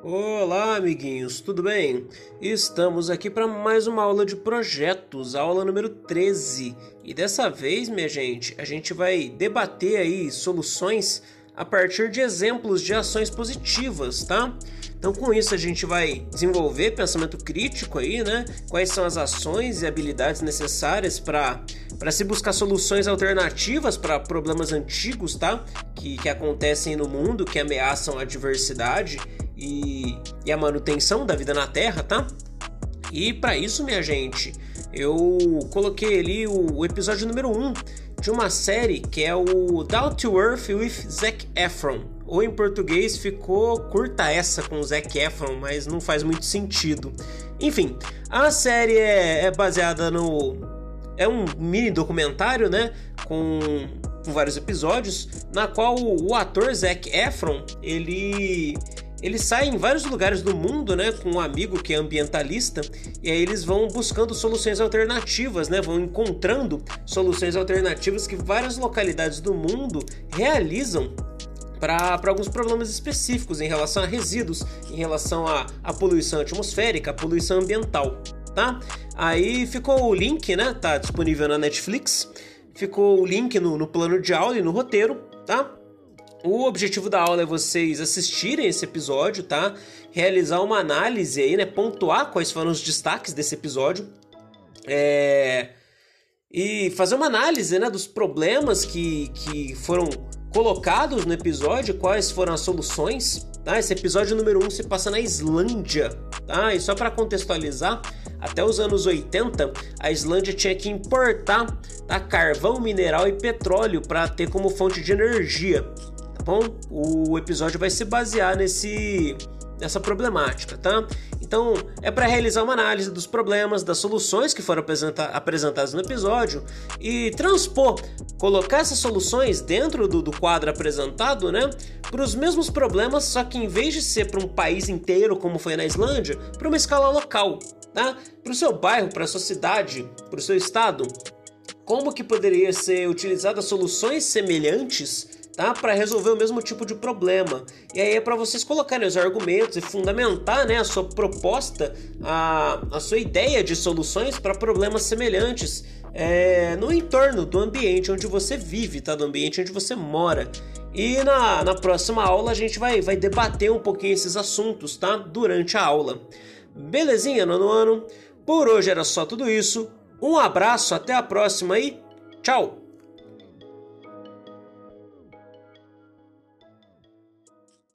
Olá, amiguinhos, tudo bem? Estamos aqui para mais uma aula de projetos, aula número 13. E dessa vez, minha gente, a gente vai debater aí soluções a partir de exemplos de ações positivas, tá? Então, com isso, a gente vai desenvolver pensamento crítico aí, né? Quais são as ações e habilidades necessárias para se buscar soluções alternativas para problemas antigos, tá? Que, que acontecem no mundo, que ameaçam a diversidade e, e a manutenção da vida na Terra, tá? E para isso, minha gente, eu coloquei ali o, episódio número 1 de uma série que é o Down to Earth with Zac Efron. Ou em português ficou curta essa com Zac Efron, mas não faz muito sentido. Enfim, a série é, é baseada no. É um mini documentário, né? Com, vários episódios, na qual o ator Zac Efron ele ele sai em vários lugares do mundo, né, com um amigo que é ambientalista, e aí eles vão buscando soluções alternativas, né, vão encontrando soluções alternativas que várias localidades do mundo realizam para alguns problemas específicos em relação a resíduos, em relação à, à poluição atmosférica, à poluição ambiental, tá? Aí ficou o link, né? Tá disponível na Netflix. Ficou o link no, no plano de aula e no roteiro, tá? O objetivo da aula é vocês assistirem esse episódio, tá? Realizar uma análise aí, né? Pontuar quais foram os destaques desse episódio. É... E fazer uma análise né, dos problemas que, que foram colocados no episódio, quais foram as soluções. Tá? Esse episódio número 1 um se passa na Islândia. Tá? E só para contextualizar, até os anos 80, a Islândia tinha que importar tá, carvão, mineral e petróleo para ter como fonte de energia bom? O episódio vai se basear nesse nessa problemática, tá? Então, é para realizar uma análise dos problemas, das soluções que foram apresentadas no episódio e transpor, colocar essas soluções dentro do, do quadro apresentado, né? Para os mesmos problemas, só que em vez de ser para um país inteiro, como foi na Islândia, para uma escala local, tá? Para o seu bairro, para a sua cidade, para o seu estado. Como que poderia ser utilizadas soluções semelhantes tá? Para resolver o mesmo tipo de problema. E aí é para vocês colocarem os argumentos e fundamentar, né, a sua proposta, a, a sua ideia de soluções para problemas semelhantes é, no entorno do ambiente onde você vive, tá? Do ambiente onde você mora. E na, na próxima aula a gente vai, vai debater um pouquinho esses assuntos, tá? Durante a aula. Belezinha, nono ano? Por hoje era só tudo isso. Um abraço, até a próxima e tchau!